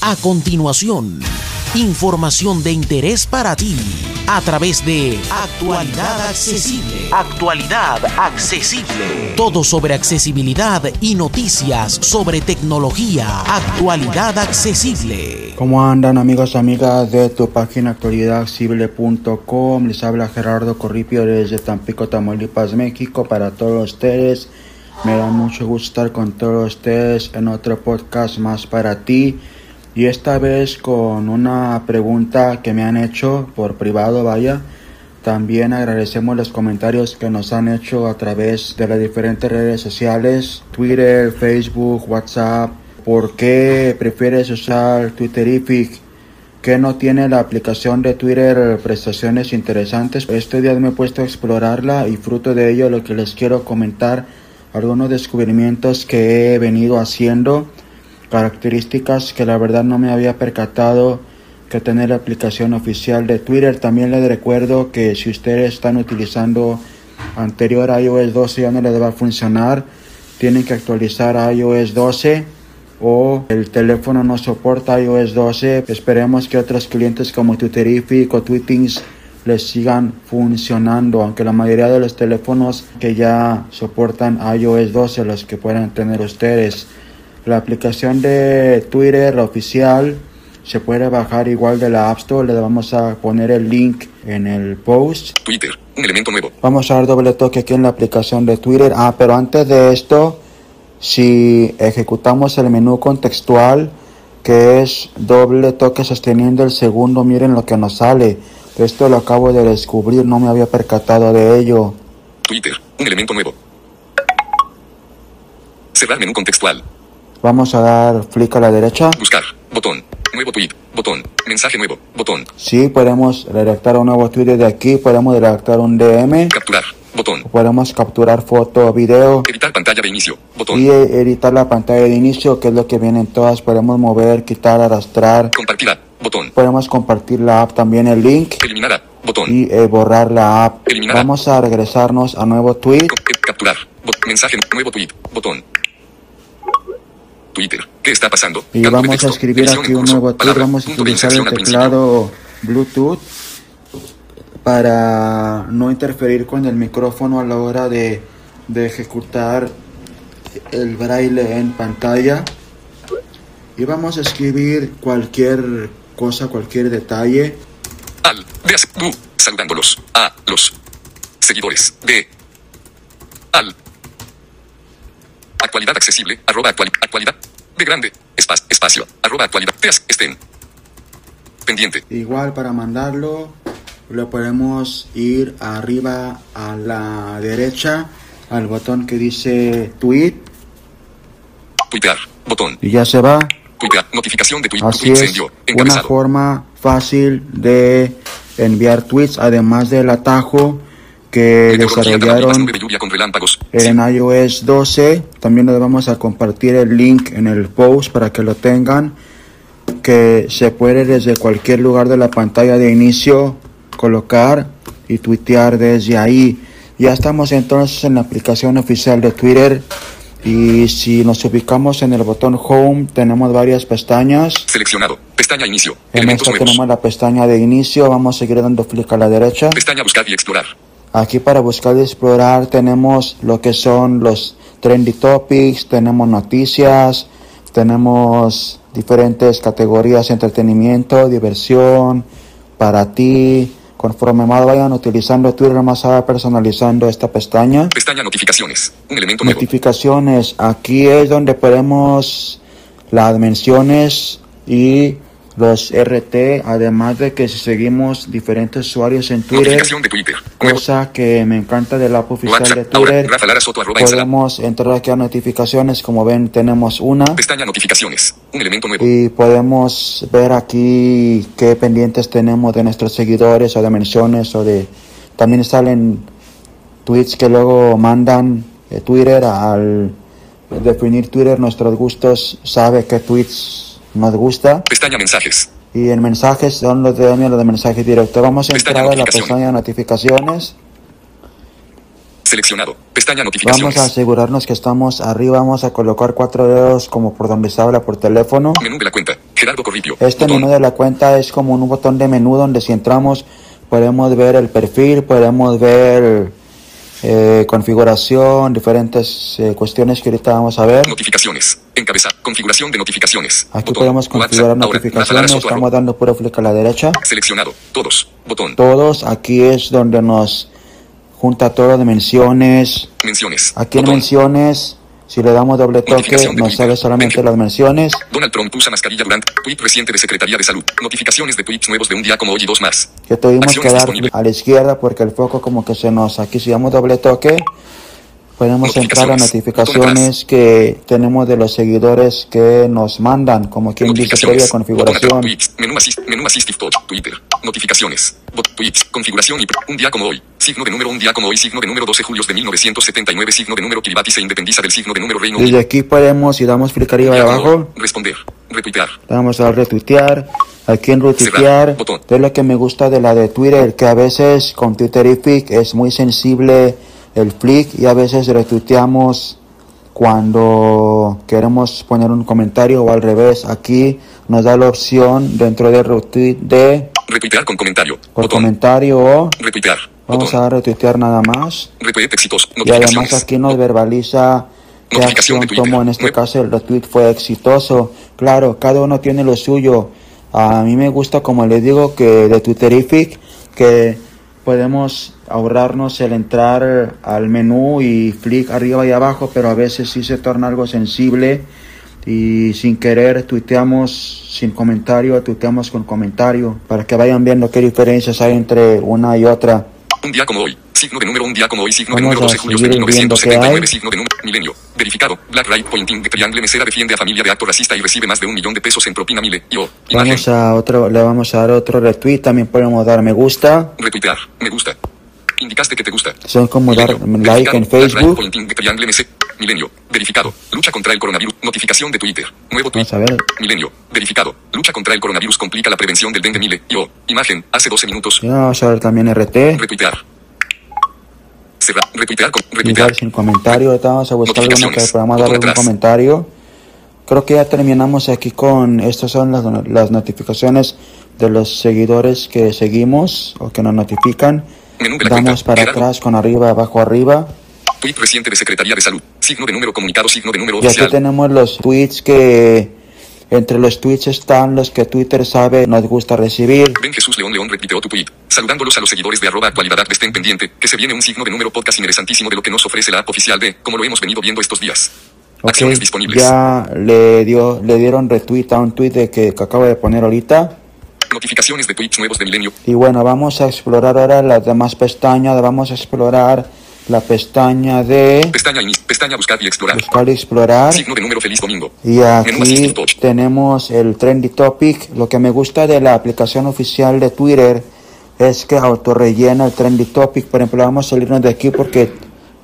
A continuación, información de interés para ti a través de Actualidad Accesible. Actualidad Accesible. Todo sobre accesibilidad y noticias sobre tecnología. Actualidad Accesible. ¿Cómo andan amigos y amigas de tu página actualidadaccesible.com? Les habla Gerardo Corripio desde Tampico, Tamaulipas, México para todos ustedes. Me da mucho gusto estar con todos ustedes en otro podcast más para ti y esta vez con una pregunta que me han hecho por privado, vaya. También agradecemos los comentarios que nos han hecho a través de las diferentes redes sociales, Twitter, Facebook, WhatsApp. ¿Por qué prefieres usar Twitterific? que no tiene la aplicación de Twitter prestaciones interesantes. Este día me he puesto a explorarla y fruto de ello lo que les quiero comentar algunos descubrimientos que he venido haciendo características que la verdad no me había percatado que tener la aplicación oficial de Twitter. También les recuerdo que si ustedes están utilizando anterior iOS 12 ya no les va a funcionar. Tienen que actualizar iOS 12 o el teléfono no soporta iOS 12. Esperemos que otros clientes como Twitterific o Tweetings les sigan funcionando, aunque la mayoría de los teléfonos que ya soportan iOS 12, los que puedan tener ustedes, la aplicación de Twitter oficial se puede bajar igual de la App Store. Le vamos a poner el link en el post. Twitter, un elemento nuevo. Vamos a dar doble toque aquí en la aplicación de Twitter. Ah, pero antes de esto, si ejecutamos el menú contextual, que es doble toque sosteniendo el segundo, miren lo que nos sale. Esto lo acabo de descubrir, no me había percatado de ello. Twitter, un elemento nuevo. Cerrar menú contextual. Vamos a dar clic a la derecha. Buscar. Botón. Nuevo tweet. Botón. Mensaje nuevo. Botón. Sí, podemos redactar un nuevo tweet de aquí. Podemos redactar un DM. Capturar. Botón. Podemos capturar foto o video. Editar pantalla de inicio. Botón. Y editar la pantalla de inicio, que es lo que vienen todas. Podemos mover, quitar, arrastrar. Compartir. Botón. Podemos compartir la app también el link. Eliminar. Botón. Y eh, borrar la app. Eliminar. Vamos a regresarnos a nuevo tweet. Capturar. Bot- mensaje. Nuevo tweet. Botón. Twitter. ¿Qué está pasando? Y Campo vamos a escribir aquí un nuevo tweet. Vamos a utilizar el teclado Bluetooth para no interferir con el micrófono a la hora de, de ejecutar el braille en pantalla. Y vamos a escribir cualquier cosa, cualquier detalle. Al. De. Saludándolos. A. Los. Seguidores. De. Al. Actualidad accesible. Arroba actual, actualidad. De grande. Espacio. Espacio. Arroba actualidad. Teas. Estén. Pendiente. Igual para mandarlo le podemos ir arriba a la derecha al botón que dice tweet Tuitear. Botón. y ya se va. Tuitear. Notificación de tweet. Así tweet es, envió. una forma fácil de enviar tweets, además del atajo que desarrollaron en iOS 12. También les vamos a compartir el link en el post para que lo tengan, que se puede desde cualquier lugar de la pantalla de inicio colocar y tuitear desde ahí. Ya estamos entonces en la aplicación oficial de Twitter. Y si nos ubicamos en el botón Home, tenemos varias pestañas. Seleccionado. Pestaña inicio. En Elementos esta nuevos. tenemos la pestaña de inicio, vamos a seguir dando clic a la derecha. Pestaña buscar y explorar. Aquí para buscar y explorar tenemos lo que son los trendy topics, tenemos noticias, tenemos diferentes categorías, entretenimiento, diversión, para ti. Conforme más vayan utilizando Twitter, más va personalizando esta pestaña. Pestaña notificaciones. Un elemento nuevo. Notificaciones, aquí es donde podemos las menciones y los RT, además de que si seguimos diferentes usuarios en Twitter, de Twitter. Cosa que me encanta de la app oficial de. Ahora. Twitter, Rafa Lara Soto arroba Instagram. podemos entrar aquí a notificaciones, como ven tenemos una Pestaña notificaciones. Un elemento nuevo. y podemos ver aquí qué pendientes tenemos de nuestros seguidores o de menciones o de también salen tweets que luego mandan de Twitter al definir Twitter nuestros gustos sabe qué tweets nos gusta Pestaña mensajes. y en mensajes son los de los de mensajes directos vamos a entrar a la pestaña de notificaciones Seleccionado. Pestaña Vamos notificaciones. a asegurarnos que estamos arriba, vamos a colocar cuatro dedos como por donde se habla por teléfono. Menú de la cuenta. Gerardo Gerardo Corripio. Este Botón. menú de la cuenta es como un botón de menú donde si entramos podemos ver el perfil, podemos ver eh, configuración, diferentes eh, cuestiones que ahorita vamos a ver. Notificaciones. Encabeza. Configuración de notificaciones. Aquí Botón. podemos configurar WhatsApp. Ahora, notificaciones, Soto, estamos dando puro clic a la derecha. Seleccionado. Todos. Botón. Todos, aquí es donde nos junta todo de menciones. Menciones. Aquí en Botón. menciones, si le damos doble toque, nos sale solamente Mención. las menciones. Donald Trump usa mascarilla durante tweet reciente de Secretaría de Salud. Notificaciones de tweets nuevos de un día como hoy y dos más. que tuvimos que Acciones dar disponibles. a la izquierda porque el foco como que se nos aquí si damos doble toque podemos entrar a Notificaciones. que tenemos de los seguidores que nos mandan como quien dice previa configuración tweets. Menú asist, menú assistive touch. Twitter. Notificaciones. Bot tweets. Configuración y un día como hoy. Signo de número un día como hoy. Signo de número 12 julio de 1979. Signo de número Kiribati se independiza del signo de número Reino desde aquí podemos si damos clic arriba y abajo. Responder. Retuitear. Vamos a retuitear. Aquí en retuitear, es lo que me gusta de la de Twitter, que a veces con Twitterific es muy sensible el flick y a veces retuiteamos cuando queremos poner un comentario o al revés. Aquí nos da la opción dentro de retweet de Retuitear con comentario. Botón. comentario o Retuitear. Vamos Botón. a retuitear nada más. Retweet exitoso. Y además aquí nos verbaliza qué acción tomó. En este caso el retweet fue exitoso. Claro, cada uno tiene lo suyo. A mí me gusta, como les digo, que de Twitterific, que podemos ahorrarnos el entrar al menú y flick arriba y abajo, pero a veces sí se torna algo sensible y sin querer tuiteamos sin comentario, tuiteamos con comentario, para que vayan viendo qué diferencias hay entre una y otra. Un día como hoy. Signo de número un día como hoy. Signo de número a 12 julio de seguir viendo qué 1979. hay. Signo de número milenio. Verificado. Black Right Pointing de Triangle Mesera defiende a familia de acto racista y recibe más de un millón de pesos en propina mile. Imagen. Vamos a otro, le vamos a dar otro retweet, también podemos dar me gusta, Retuitear. Me gusta. Indicaste que te gusta. son como dar like en. Black Right Facebook. Pointing de Triangle Mesera. Milenio. Verificado. Lucha contra el coronavirus. Notificación de Twitter. Nuevo tweet. Vamos a ver, Milenio. Verificado. Lucha contra el coronavirus complica la prevención del dengue mile. Yo. Imagen. Hace 12 minutos. ya vamos a ver también RT, Retuitear. Cerrar. Retuitear. con- Retuitear. sin comentario, ahorita vamos a buscar alguno que podamos dar algún comentario. Creo que ya terminamos aquí con, estas son las, las notificaciones de los seguidores que seguimos o que nos notifican. Damos para atrás con arriba, abajo, arriba. Tweet reciente de Secretaría de Salud. Signo de número comunicado. Signo de número Y aquí oficial. tenemos los tweets que, entre los tweets están los que Twitter sabe nos gusta recibir. Ben Jesús León León retuiteó tu tweet, saludándolos a los seguidores de arroba actualidad estén pendiente, que se viene un signo de número podcast interesantísimo de lo que nos ofrece la app oficial de, como lo hemos venido viendo estos días. Ok, Acciones disponibles. ya le dio, le dieron retweet a un tweet de que, que acabo de poner ahorita. Notificaciones de tweets nuevos de Milenio. Y bueno, vamos a explorar ahora las demás pestañas. Vamos a explorar la pestaña de Pestaña. Pestaña buscar y explorar. buscar y explorar. Signo de número feliz domingo. Y aquí tenemos el trendy topic. Lo que me gusta de la aplicación oficial de Twitter es que autorrellena el trendy topic. Por ejemplo, vamos a salirnos de aquí porque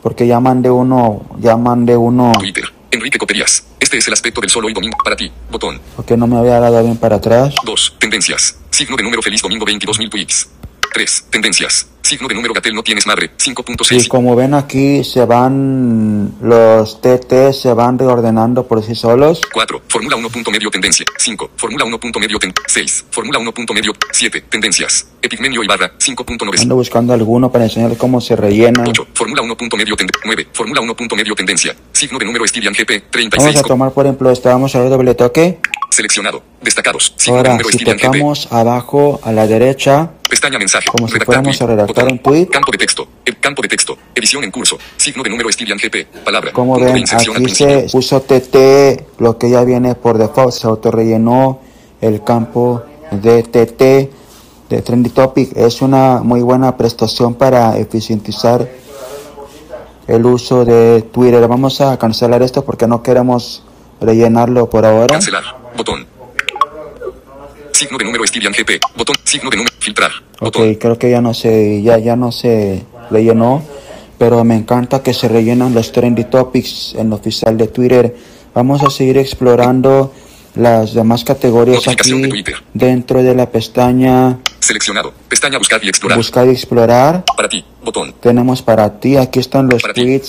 porque ya mandé uno, ya mandé uno Twitter. Enrique Coperías. Este es el aspecto del solo hoy domingo. Para ti. Botón. porque no me había dado bien para atrás. 2. Tendencias. Signo de número feliz domingo 22.000 tweets. 3. Tendencias. Signo de número Gatel no tienes madre. Y 5.6. como ven aquí se van los TT se van reordenando por sí solos. 4. Fórmula 1. punto medio tendencia. 5. Fórmula 1. punto medio ten 6. Fórmula 1. punto medio 7. Tendencias. Epigmenio y barra 5.9. Ando buscando alguno para enseñarles cómo se rellena. 8. Fórmula 1. punto medio ten 9. Fórmula 1. punto medio tendencia. Signo de número Stylian GP Vamos 36. a tomar por ejemplo este, vamos a ver doble toque. Seleccionado. Destacados. Signo de Ahora número si Stylian GP. tocamos abajo a la derecha, Pestaña mensaje. Como si fuéramos a redactar un tweet. Campo de texto. El campo de texto. Edición en curso. Signo de número Stylian GP. Palabra. como ven aquí se puso TT, lo que ya viene por default, se autorrellenó el campo de TT de Trendy Topic. Es una muy buena prestación para eficientizar el uso de Twitter. Vamos a cancelar esto porque no queremos rellenarlo por ahora. Cancelar. Botón. Signo de número Stylian GP. Botón. Signo de número. Filtrar. Ok, Botón. creo que ya no se, ya, ya no se rellenó, pero me encanta que se rellenan los trendy topics en lo oficial de Twitter. Vamos a seguir explorando las demás categorías de aquí Twitter. dentro de la pestaña Seleccionado. Pestaña buscar y explorar. Buscar y Explorar. Para ti. Botón. Tenemos para ti, aquí están los Para ti.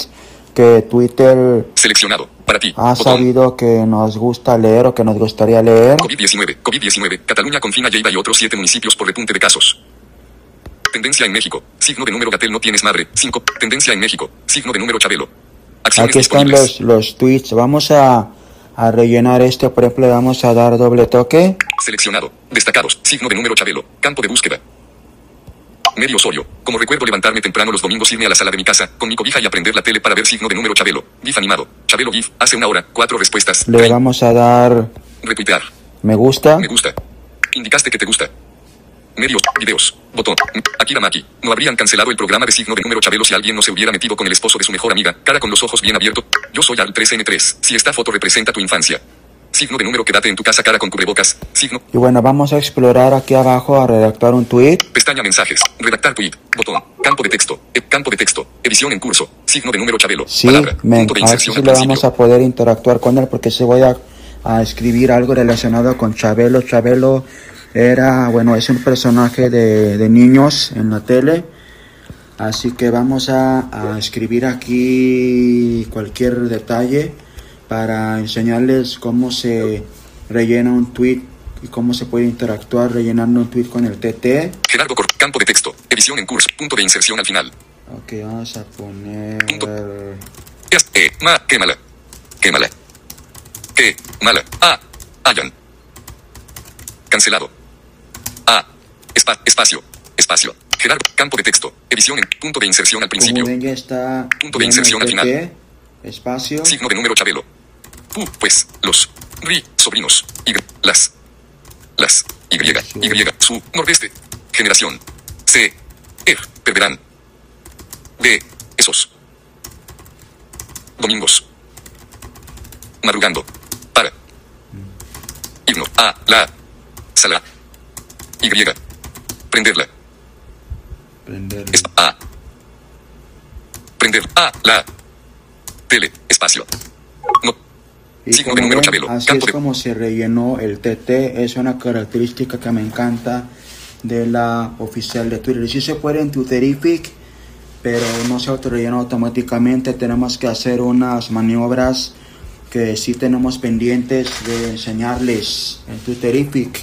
Que Twitter Seleccionado. Para ti. ha Botón. sabido que nos gusta leer o que nos gustaría leer. COVID-19. COVID-19. Cataluña confina Lleida y otros siete municipios por repunte de casos. Tendencia en México. Signo de número Gatel no tienes madre. 5. Tendencia en México. Signo de número Chabelo. Acciones Aquí están los, los tweets. Vamos a, a rellenar este. Por ejemplo, le vamos a dar doble toque. Seleccionado. Destacados. Signo de número Chabelo. Campo de búsqueda. Medio Osorio. Como recuerdo levantarme temprano los domingos irme a la sala de mi casa, con mi cobija y aprender la tele para ver signo de número Chabelo. GIF animado. Chabelo GIF. Hace una hora. Cuatro respuestas. Le vamos a dar Retuitear. me gusta. Me gusta. Indicaste que te gusta. Medios, videos, botón. Akira Maki. No habrían cancelado el programa de signo de número Chabelo si alguien no se hubiera metido con el esposo de su mejor amiga, cara con los ojos bien abiertos. Yo soy al 3N3. Si esta foto representa tu infancia. Signo de número quédate en tu casa, cara con cubrebocas. Signo. Y bueno, vamos a explorar aquí abajo a redactar un tweet. Pestaña mensajes. Redactar tweet. Botón. Campo de texto. E- campo de texto. Edición en curso. Signo de número Chabelo. Sí, Palabra. me, Punto de a ver inserción si al le vamos a poder interactuar con él porque se voy a, a escribir algo relacionado con Chabelo. Chabelo era, bueno, es un personaje de, de niños en la tele. Así que vamos a, a escribir aquí cualquier detalle para enseñarles cómo se rellena un tweet y cómo se puede interactuar rellenando un tweet con el TT. Gerardo Cor. Campo de texto. Edición en curso. Punto de inserción al final. Ok, vamos a poner... Es, eh, ma, qué mala. Qué mala. Ah, hayan. Cancelado. Ah, espa- espacio, espacio. Gerardo, campo de texto. Edición en punto de inserción al principio. Como ven ya está Punto de inserción al TT, espacio. Signo de número Chabelo. Pu, pues, los, ri, sobrinos, y, las, las, y, y, su, nordeste, generación, c, er, perderán, de, esos, domingos, madrugando, para, himno, a, la, sala, y, prenderla, Prender. es, a, prender, a, la, tele, espacio, no, Y como ven, así campo es de- como se rellenó el TT. Es una característica que me encanta de la oficial de Twitter. Sí se puede en Twitterific, pero no se autorrellena automáticamente. Tenemos que hacer unas maniobras que sí tenemos pendientes de enseñarles en Twitterific.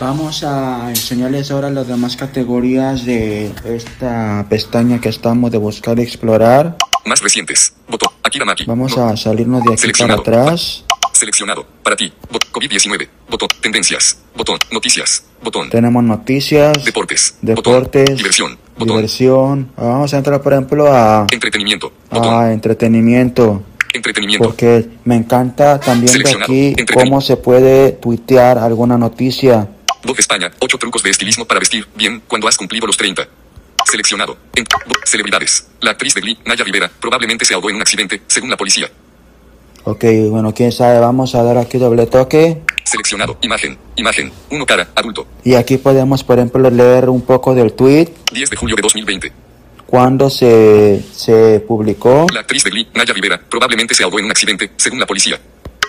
Vamos a enseñarles ahora las demás categorías de esta pestaña que estamos de buscar y explorar. Más recientes. Botón. Akira Maki. Vamos No. a salirnos de aquí para Seleccionado. atrás. Seleccionado. Para ti. Bot- COVID-19. Botón. Tendencias. Botón. Noticias. Botón. Tenemos noticias, Deportes. deportes, Botón. Diversión. Botón. diversión. Vamos a entrar, por ejemplo, a, Entretenimiento. Botón. a entretenimiento. Entretenimiento. Porque me encanta también de aquí cómo se puede tuitear alguna noticia. Vogue España. 8 trucos de estilismo para vestir bien cuando has cumplido los 30. Seleccionado. En- celebridades. La actriz de Glee, Naya Rivera, probablemente se ahogó en un accidente, según la policía. Ok, bueno, quién sabe, vamos a dar aquí doble toque. Seleccionado. Imagen. Imagen. Uno cara. Adulto. Y aquí podemos, por ejemplo, leer un poco del tweet, 10 de julio de 2020. cuándo se, se publicó. La actriz de Glee, Naya Rivera, probablemente se ahogó en un accidente, según la policía.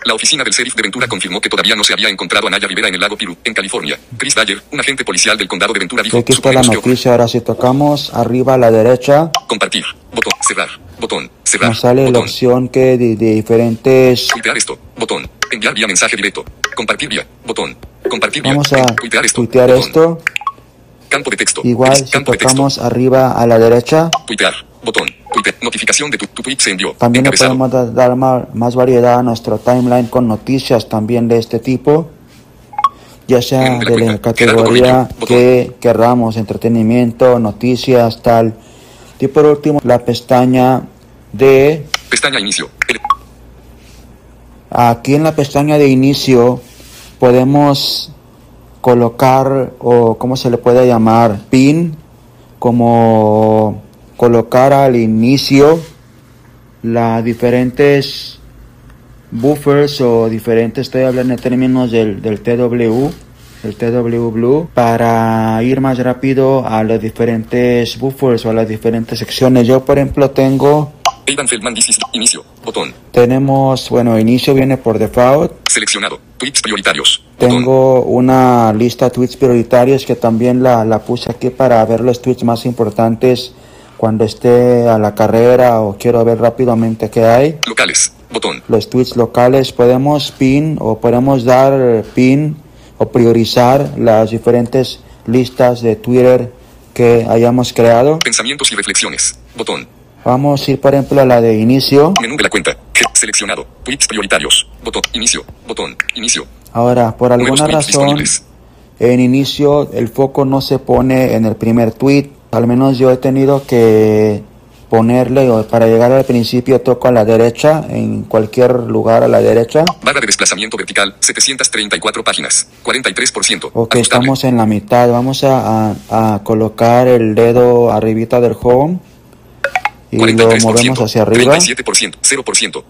La oficina del sheriff de Ventura confirmó que todavía no se había encontrado a Naya Rivera en el lago Piru, en California. Chris Dyer, un agente policial del condado de Ventura, dijo: aquí está la noticia. Ahora si tocamos arriba a la derecha, Compartir. Botón. Cerrar. Botón. Cerrar. nos sale la botón. opción que de, de diferentes Tuitear esto. Botón. Enviar vía mensaje directo. Compartir vía. Botón. Compartir vía. Vamos a Tuitear esto. tuitear esto. Campo de texto. Igual si Campo de texto. tocamos arriba a la derecha, Tuitear. Botón. Tuite. Notificación de tu, tu tweet se envió. también le podemos da- dar más variedad a nuestro timeline con noticias también de este tipo. Ya sea de la de la cuenta. categoría que querramos, entretenimiento, noticias, tal. Y por último, la pestaña de Pestaña inicio. Aquí en la pestaña de inicio podemos colocar o cómo se le puede llamar pin como colocar al inicio las diferentes buffers o diferentes estoy hablando en términos del, del TW el TW Blue para ir más rápido a los diferentes buffers o a las diferentes secciones yo por ejemplo tengo inicio. Botón. tenemos bueno inicio viene por default Seleccionado. Tweets prioritarios. Tengo una lista de tweets prioritarios que también la, la puse aquí para ver los tweets más importantes cuando esté a la carrera o quiero ver rápidamente qué hay. Locales. Botón. Los tweets locales podemos pin o podemos dar pin o priorizar las diferentes listas de Twitter que hayamos creado. Pensamientos y reflexiones. Botón. Vamos a ir, por ejemplo, a la de inicio. Menú de la cuenta. Seleccionado. Tweets prioritarios. Botón. Inicio. Botón. Inicio. Ahora, por alguna razón, en inicio el foco no se pone en el primer tweet. Al menos yo he tenido que ponerle o para llegar al principio toco a la derecha, en cualquier lugar a la derecha. Barra de desplazamiento vertical, 734 páginas, 43%. Ok, estamos en la mitad. Vamos a, a, colocar el dedo arribita del home y lo movemos hacia arriba. 37%, 0%.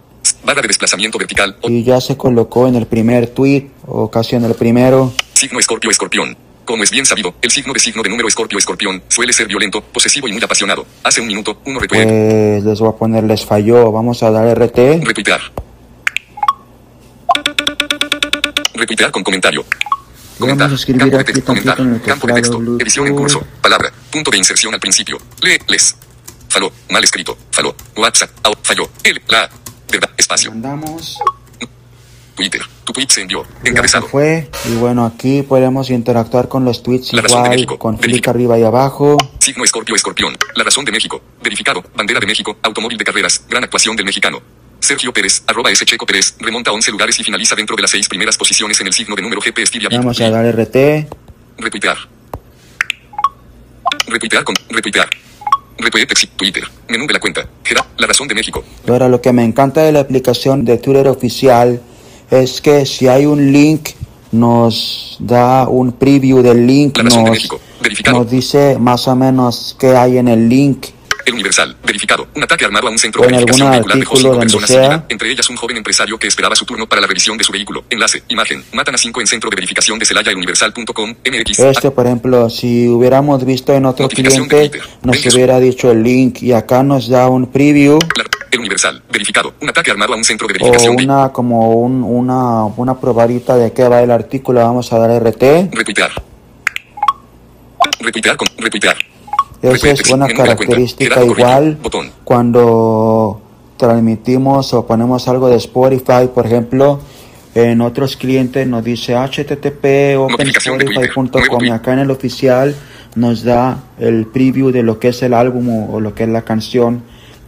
Barra de desplazamiento vertical. Y ya se colocó en el primer tweet, o casi en el primero. Signo escorpio escorpión. Como es bien sabido, el signo de signo de número escorpio escorpión suele ser violento, posesivo y muy apasionado. Hace un minuto, uno retuite. Pues les voy a poner les falló. Vamos a dar RT. Retuitear. Retuitear con comentario. Comentar. Vamos a escribir campo aquí de comentar. el Campo de texto. Edición en curso. Palabra. Punto de inserción al principio. Lee, les. Faló. Mal escrito. Faló. WhatsApp. Au, falló. El, la. Verdad. Espacio. Mandamos. Twitter. Tu tweet se envió. Ya Encabezado. fue. Y bueno, aquí podemos interactuar con los tweets La razón de igual, México. con clic arriba y abajo. Signo Escorpio Escorpión. La razón de México. Verificado. Bandera de México. Automóvil de carreras. Gran actuación del mexicano. Sergio Pérez, arroba S. Checo Pérez, remonta a 11 lugares y finaliza dentro de las seis primeras posiciones en el signo de número GP Estivia Bit. Vamos a dar RT. Retuitear. Retuitear con. Retuitear. Twitter. Menú de la cuenta. La razón de México. Ahora lo que me encanta de la aplicación de Twitter oficial es que si hay un link nos da un preview del link, La razón de nos, México. Verificado. nos dice más o menos qué hay en el link. Universal. Verificado. Un ataque armado a un centro O de verificación vehicular dejó cinco personas sea. sin vida, entre ellas un joven empresario que esperaba su turno para la revisión de su vehículo. Enlace. Imagen. Matan a cinco en centro de verificación de Celaya Universal.com. MX. Este, por ejemplo, si hubiéramos visto en otro cliente, nos hubiera dicho el link y acá nos da un preview El Universal. Verificado. Un ataque armado a un centro de o verificación de una como un- una, una probadita de qué va el artículo. Vamos a dar RT. Retuitear. Retuitear con. Retuitear. Esa es una característica igual cuando transmitimos o ponemos algo de Spotify, por ejemplo, en otros clientes nos dice http openspotify.com y acá en el oficial nos da el preview de lo que es el álbum o, o lo que es la canción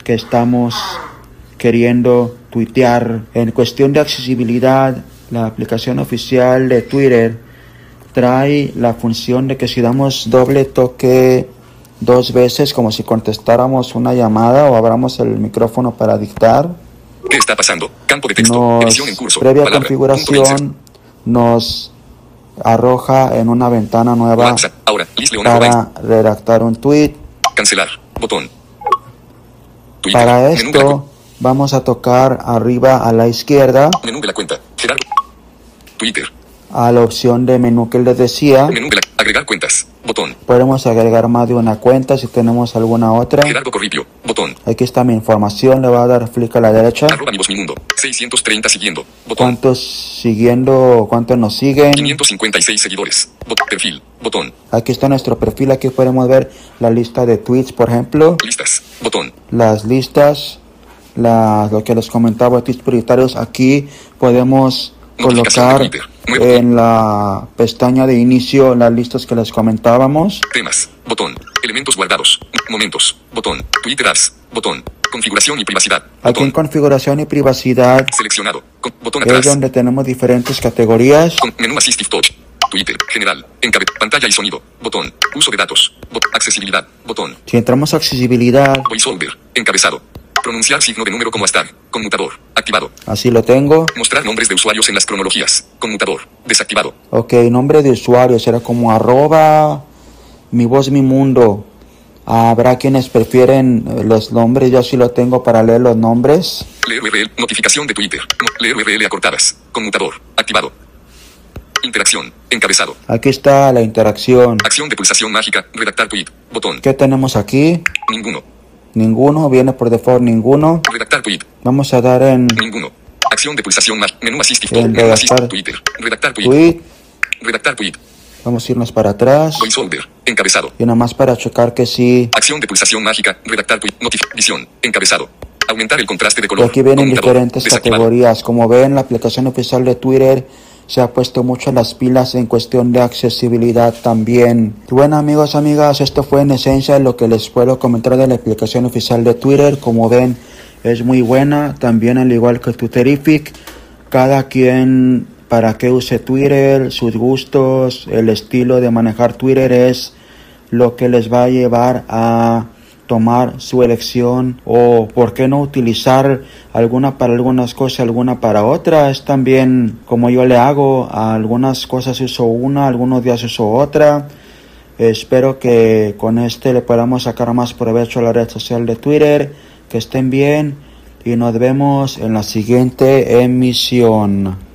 que estamos queriendo tuitear. En cuestión de accesibilidad, la aplicación oficial de Twitter trae la función de que si damos doble toque dos veces, como si contestáramos una llamada o abramos el micrófono para dictar, ¿Qué está pasando? Campo de texto. nos, Edición en curso. previa Palabra. Configuración, nos arroja en una ventana nueva WhatsApp. Ahora. Para redactar un tweet. Cancelar. Botón. Twitter. Para esto vamos a tocar arriba a la izquierda menú de la cuenta. Gerardo. Twitter. A la opción de menú que les decía. Menú de la. Agregar cuentas. Botón. Podemos agregar más de una cuenta si tenemos alguna otra. Gerardo Corripio. Botón. Aquí está mi información, le voy a dar clic a la derecha. Arroba mi voz mi mundo. 630 siguiendo. Botón. ¿Cuántos siguiendo, cuántos nos siguen? 556 seguidores. Bot- perfil. Botón. Aquí está nuestro perfil, aquí podemos ver la lista de tweets, por ejemplo, Listas. Botón. las listas, la- lo que les comentaba, tweets prioritarios. Aquí podemos colocar de en la pestaña de inicio las listas que les comentábamos. Temas. Botón. Elementos guardados. Momentos. Botón. Twitter apps. Botón. Configuración y privacidad. Aquí en configuración y privacidad Seleccionado. Con- botón es atrás. donde tenemos diferentes categorías. Con menú Assistive Touch. Twitter. General. Encabe. Pantalla y sonido. Botón. Uso de datos. Bot- accesibilidad. Botón. Si entramos a accesibilidad, VoiceOver. Encabezado. Pronunciar signo de número como hashtag. Conmutador. Activado. así lo tengo. Mostrar nombres de usuarios en las cronologías. Conmutador. Desactivado. Ok, nombre de usuario será como arroba mi voz mi mundo. Habrá quienes prefieren eh, los nombres, yo sí lo tengo para leer los nombres. Leer URL. Notificación de Twitter. Leer URL acortadas. Conmutador. Activado. Interacción. Encabezado. Aquí está la interacción. Acción de pulsación mágica. Redactar tweet. Botón. ¿Qué tenemos aquí? Ninguno. Ninguno, viene por default ninguno. Redactar tweet. Vamos a dar en Ninguno. Acción de pulsación mágica. Menú Assistive El Menú redactar. Twitter. Redactar tweet. tweet. Redactar tweet. Vamos a irnos para atrás. Encabezado. Y nada más para checar que sí. Acción de pulsación mágica. Redactar tu notificación. Encabezado. Aumentar el contraste de Y color. aquí vienen diferentes categorías. Como ven, la aplicación oficial de Twitter se ha puesto mucho las pilas en cuestión de accesibilidad también. Bueno amigos, amigas, esto fue en esencia lo que les puedo comentar de la aplicación oficial de Twitter. Como ven, es muy buena. También al igual que Twitterific, cada quien para que use Twitter, sus gustos, el estilo de manejar Twitter es lo que les va a llevar a tomar su elección o por qué no utilizar alguna para algunas cosas, alguna para otras. También como yo le hago, algunas cosas uso una, algunos días uso otra. Espero que con este le podamos sacar más provecho a la red social de Twitter. Que estén bien y nos vemos en la siguiente emisión.